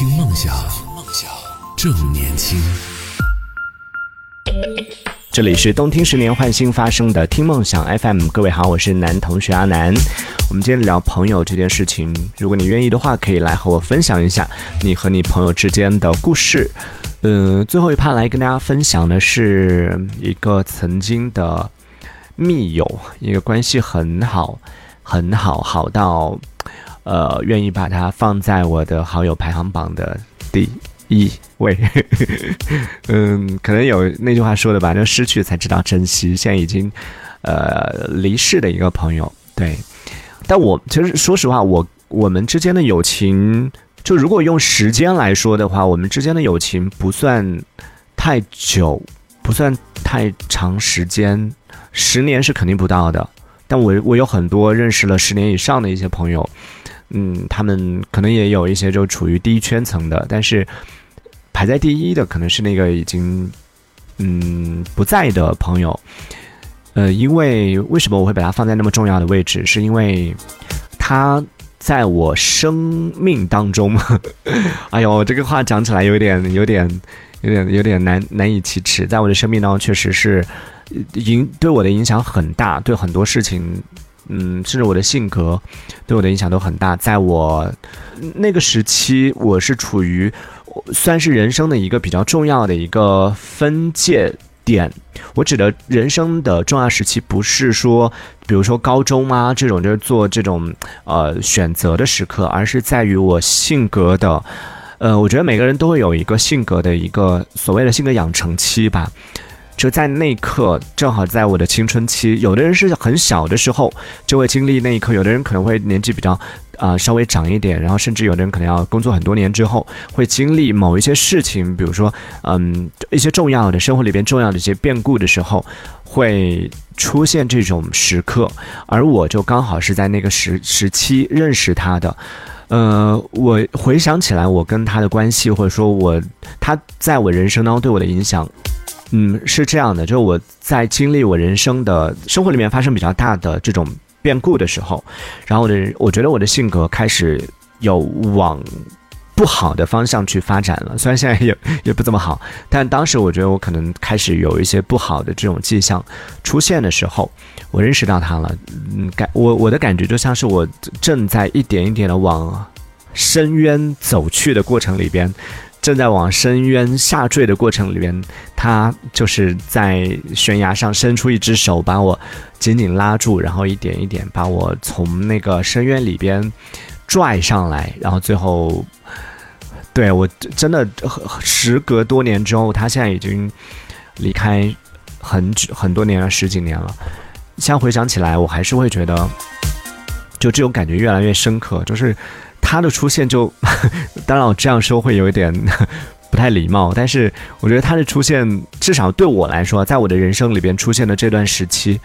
听梦想，梦想正年轻。这里是动听十年换新发生的听梦想 FM，各位好，我是男同学阿南。我们今天聊朋友这件事情，如果你愿意的话，可以来和我分享一下你和你朋友之间的故事。嗯，最后一趴来跟大家分享的是一个曾经的密友，一个关系很好、很好，好到呃愿意把它放在我的好友排行榜的第一位。嗯，可能有那句话说的吧，就失去才知道珍惜。现在已经呃离世的一个朋友，对。但我其实说实话，我我们之间的友情。就如果用时间来说的话，我们之间的友情不算太久，不算太长时间，十年是肯定不到的。但我我有很多认识了十年以上的一些朋友，嗯，他们可能也有一些就处于第一圈层的，但是排在第一的可能是那个已经嗯不在的朋友。呃，因为为什么我会把它放在那么重要的位置？是因为他。在我生命当中，哎呦，这个话讲起来有点、有点、有点、有点难难以启齿。在我的生命当中，确实是影对我的影响很大，对很多事情，嗯，甚至我的性格对我的影响都很大。在我那个时期，我是处于算是人生的一个比较重要的一个分界。点，我指的人生的重要时期，不是说，比如说高中啊这种，就是做这种呃选择的时刻，而是在于我性格的，呃，我觉得每个人都会有一个性格的一个所谓的性格养成期吧。就在那一刻，正好在我的青春期，有的人是很小的时候就会经历那一刻，有的人可能会年纪比较啊稍微长一点，然后甚至有的人可能要工作很多年之后会经历某一些事情，比如说嗯一些重要的生活里边重要的一些变故的时候，会出现这种时刻，而我就刚好是在那个时时期认识他的，呃，我回想起来我跟他的关系，或者说我他在我人生当中对我的影响。嗯，是这样的，就是我在经历我人生的生活里面发生比较大的这种变故的时候，然后我的我觉得我的性格开始有往不好的方向去发展了。虽然现在也也不怎么好，但当时我觉得我可能开始有一些不好的这种迹象出现的时候，我认识到他了。嗯，感我我的感觉就像是我正在一点一点的往深渊走去的过程里边。正在往深渊下坠的过程里边，他就是在悬崖上伸出一只手，把我紧紧拉住，然后一点一点把我从那个深渊里边拽上来，然后最后，对我真的时隔多年之后，他现在已经离开很久很多年了，十几年了。现在回想起来，我还是会觉得，就这种感觉越来越深刻，就是。他的出现就，当然我这样说会有一点 不太礼貌，但是我觉得他的出现，至少对我来说，在我的人生里边出现的这段时期，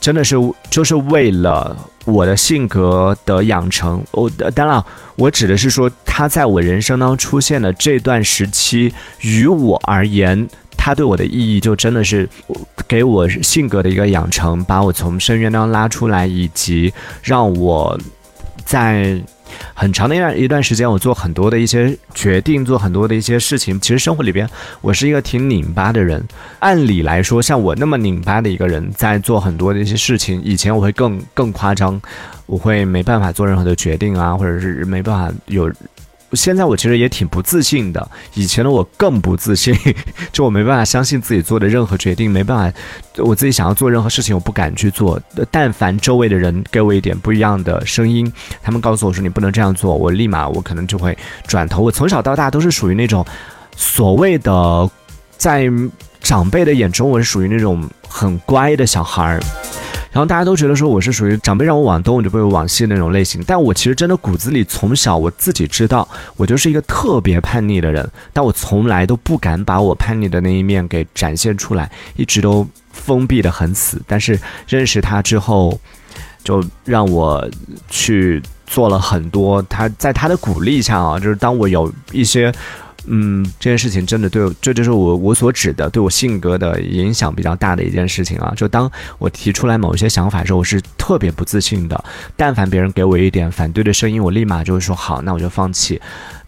真的是就是为了我的性格的养成。我当然我指的是说，他在我人生当中出现的这段时期，于我而言，他对我的意义就真的是给我性格的一个养成，把我从深渊当中拉出来，以及让我在。很长的一段一段时间，我做很多的一些决定，做很多的一些事情。其实生活里边，我是一个挺拧巴的人。按理来说，像我那么拧巴的一个人，在做很多的一些事情，以前我会更更夸张，我会没办法做任何的决定啊，或者是没办法有。现在我其实也挺不自信的，以前的我更不自信，就我没办法相信自己做的任何决定，没办法，我自己想要做任何事情，我不敢去做。但凡周围的人给我一点不一样的声音，他们告诉我说你不能这样做，我立马我可能就会转头。我从小到大都是属于那种所谓的在长辈的眼中，我是属于那种很乖的小孩儿。然后大家都觉得说我是属于长辈让我往东我就不会往西那种类型，但我其实真的骨子里从小我自己知道，我就是一个特别叛逆的人，但我从来都不敢把我叛逆的那一面给展现出来，一直都封闭的很死。但是认识他之后，就让我去做了很多。他在他的鼓励下啊，就是当我有一些。嗯，这件事情真的对，这就是我我所指的对我性格的影响比较大的一件事情啊。就当我提出来某一些想法的时候，我是特别不自信的。但凡别人给我一点反对的声音，我立马就会说好，那我就放弃。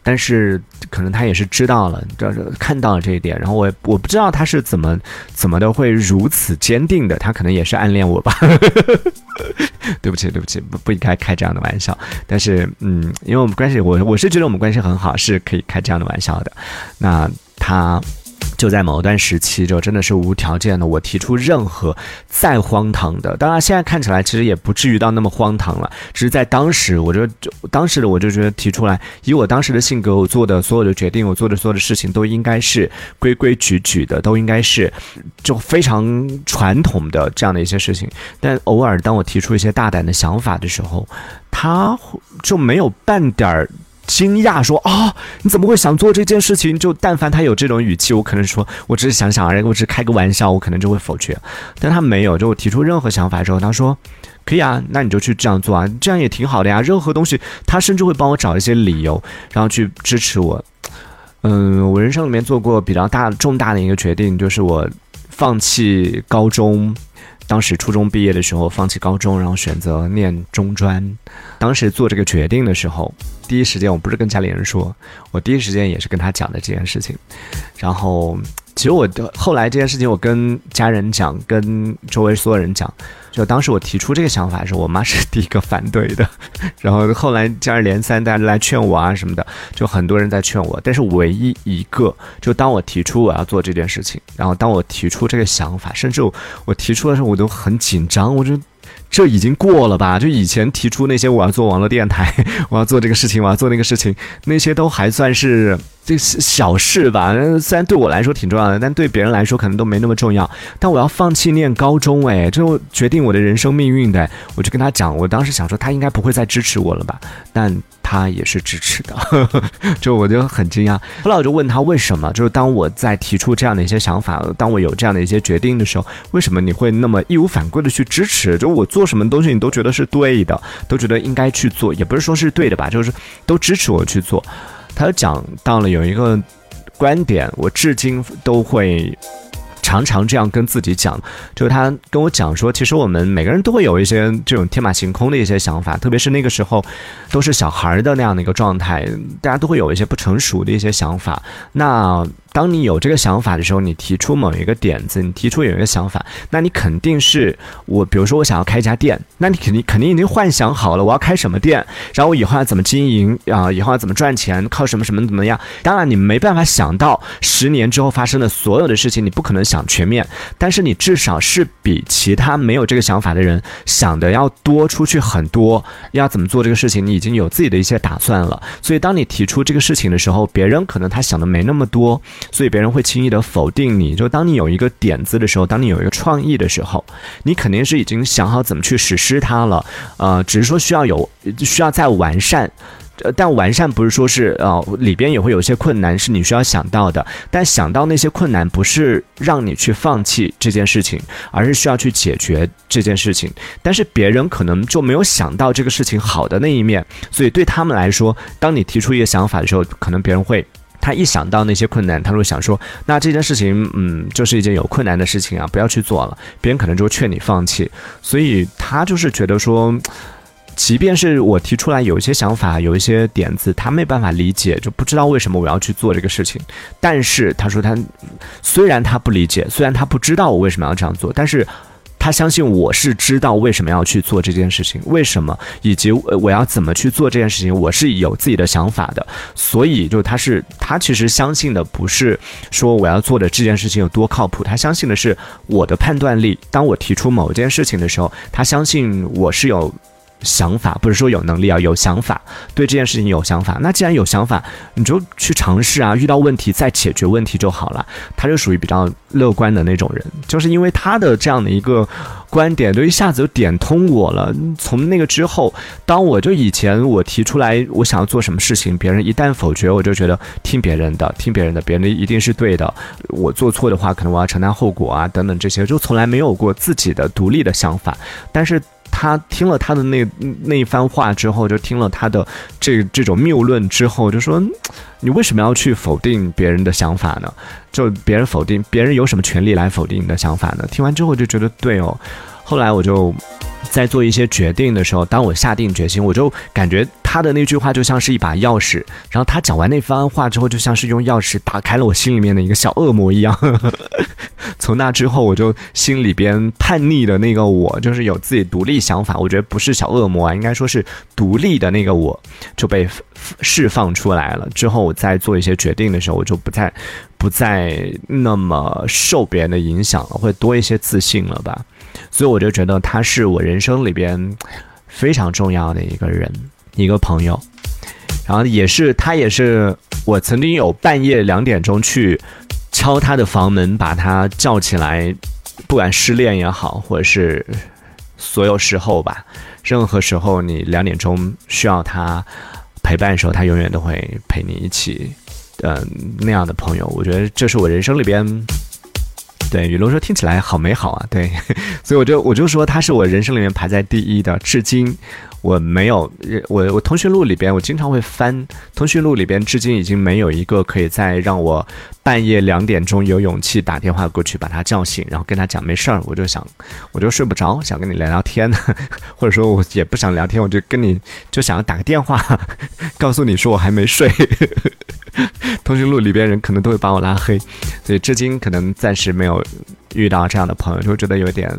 但是可能他也是知道了，就是看到了这一点，然后我我不知道他是怎么怎么的会如此坚定的，他可能也是暗恋我吧。对不起，对不起，不不应该开这样的玩笑。但是，嗯，因为我们关系，我我是觉得我们关系很好，是可以开这样的玩笑的。那他。就在某段时期，就真的是无条件的，我提出任何再荒唐的，当然现在看起来其实也不至于到那么荒唐了，只是在当时，我就就当时的我就觉得提出来，以我当时的性格，我做的所有的决定，我做的所有的事情都应该是规规矩矩的，都应该是就非常传统的这样的一些事情。但偶尔当我提出一些大胆的想法的时候，他就没有半点儿。惊讶说啊，你怎么会想做这件事情？就但凡他有这种语气，我可能说我只是想想而已，我只是开个玩笑，我可能就会否决。但他没有，就我提出任何想法之后，他说可以啊，那你就去这样做啊，这样也挺好的呀。任何东西，他甚至会帮我找一些理由，然后去支持我。嗯，我人生里面做过比较大重大的一个决定，就是我放弃高中。当时初中毕业的时候，放弃高中，然后选择念中专。当时做这个决定的时候，第一时间我不是跟家里人说，我第一时间也是跟他讲的这件事情。然后，其实我的后来这件事情，我跟家人讲，跟周围所有人讲。就当时我提出这个想法的时候，我妈是第一个反对的，然后后来接二连三大家来劝我啊什么的，就很多人在劝我，但是唯一一个，就当我提出我要做这件事情，然后当我提出这个想法，甚至我提出的时候我都很紧张，我就。这已经过了吧？就以前提出那些我要做网络电台，我要做这个事情，我要做那个事情，那些都还算是这小事吧。虽然对我来说挺重要的，但对别人来说可能都没那么重要。但我要放弃念高中，哎，就决定我的人生命运的。我就跟他讲，我当时想说他应该不会再支持我了吧？但。他也是支持的，就我就很惊讶。后来我就问他为什么，就是当我在提出这样的一些想法，当我有这样的一些决定的时候，为什么你会那么义无反顾的去支持？就我做什么东西，你都觉得是对的，都觉得应该去做，也不是说是对的吧，就是都支持我去做。他讲到了有一个观点，我至今都会。常常这样跟自己讲，就是他跟我讲说，其实我们每个人都会有一些这种天马行空的一些想法，特别是那个时候，都是小孩的那样的一个状态，大家都会有一些不成熟的一些想法。那当你有这个想法的时候，你提出某一个点子，你提出有一个想法，那你肯定是我，比如说我想要开一家店，那你肯定肯定已经幻想好了我要开什么店，然后我以后要怎么经营啊，以后要怎么赚钱，靠什么什么怎么样？当然你没办法想到十年之后发生的所有的事情，你不可能想全面，但是你至少是比其他没有这个想法的人想的要多出去很多。要怎么做这个事情，你已经有自己的一些打算了。所以当你提出这个事情的时候，别人可能他想的没那么多。所以别人会轻易的否定你，就当你有一个点子的时候，当你有一个创意的时候，你肯定是已经想好怎么去实施它了，呃，只是说需要有需要再完善，呃，但完善不是说是呃里边也会有一些困难是你需要想到的，但想到那些困难不是让你去放弃这件事情，而是需要去解决这件事情，但是别人可能就没有想到这个事情好的那一面，所以对他们来说，当你提出一个想法的时候，可能别人会。他一想到那些困难，他会想说：“那这件事情，嗯，就是一件有困难的事情啊，不要去做了。”别人可能就会劝你放弃。所以他就是觉得说，即便是我提出来有一些想法、有一些点子，他没办法理解，就不知道为什么我要去做这个事情。但是他说他虽然他不理解，虽然他不知道我为什么要这样做，但是。他相信我是知道为什么要去做这件事情，为什么以及我要怎么去做这件事情，我是有自己的想法的。所以，就他是他其实相信的不是说我要做的这件事情有多靠谱，他相信的是我的判断力。当我提出某件事情的时候，他相信我是有。想法不是说有能力啊，有想法，对这件事情有想法。那既然有想法，你就去尝试啊，遇到问题再解决问题就好了。他就属于比较乐观的那种人，就是因为他的这样的一个观点，就一下子就点通我了。从那个之后，当我就以前我提出来我想要做什么事情，别人一旦否决，我就觉得听别人的，听别人的，别人一定是对的。我做错的话，可能我要承担后果啊，等等这些，就从来没有过自己的独立的想法。但是。他听了他的那那一番话之后，就听了他的这这种谬论之后，就说：“你为什么要去否定别人的想法呢？就别人否定别人有什么权利来否定你的想法呢？”听完之后就觉得对哦。后来我就在做一些决定的时候，当我下定决心，我就感觉他的那句话就像是一把钥匙，然后他讲完那番话之后，就像是用钥匙打开了我心里面的一个小恶魔一样。从那之后，我就心里边叛逆的那个我，就是有自己独立想法，我觉得不是小恶魔啊，应该说是独立的那个我，就被释放出来了。之后我在做一些决定的时候，我就不再不再那么受别人的影响了，会多一些自信了吧。所以我就觉得他是我人生里边非常重要的一个人，一个朋友。然后也是他，也是我曾经有半夜两点钟去敲他的房门，把他叫起来。不管失恋也好，或者是所有时候吧，任何时候你两点钟需要他陪伴的时候，他永远都会陪你一起。嗯，那样的朋友，我觉得这是我人生里边。对，雨龙说听起来好美好啊，对，所以我就我就说他是我人生里面排在第一的，至今我没有我我通讯录里边我经常会翻通讯录里边，至今已经没有一个可以再让我半夜两点钟有勇气打电话过去把他叫醒，然后跟他讲没事儿，我就想我就睡不着，想跟你聊聊天，或者说我也不想聊天，我就跟你就想要打个电话，告诉你说我还没睡。通讯录里边人可能都会把我拉黑，所以至今可能暂时没有遇到这样的朋友，就觉得有点，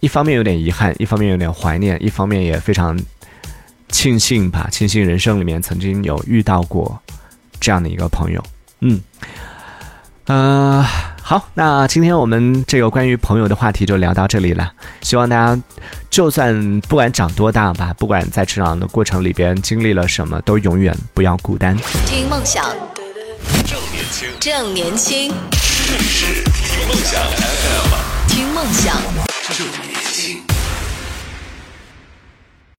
一方面有点遗憾，一方面有点怀念，一方面也非常庆幸吧，庆幸人生里面曾经有遇到过这样的一个朋友。嗯，呃，好，那今天我们这个关于朋友的话题就聊到这里了，希望大家。就算不管长多大吧，不管在成长的过程里边经历了什么，都永远不要孤单。听梦想，正年轻，正年轻，这里是听梦想 FM，听梦想，正年轻。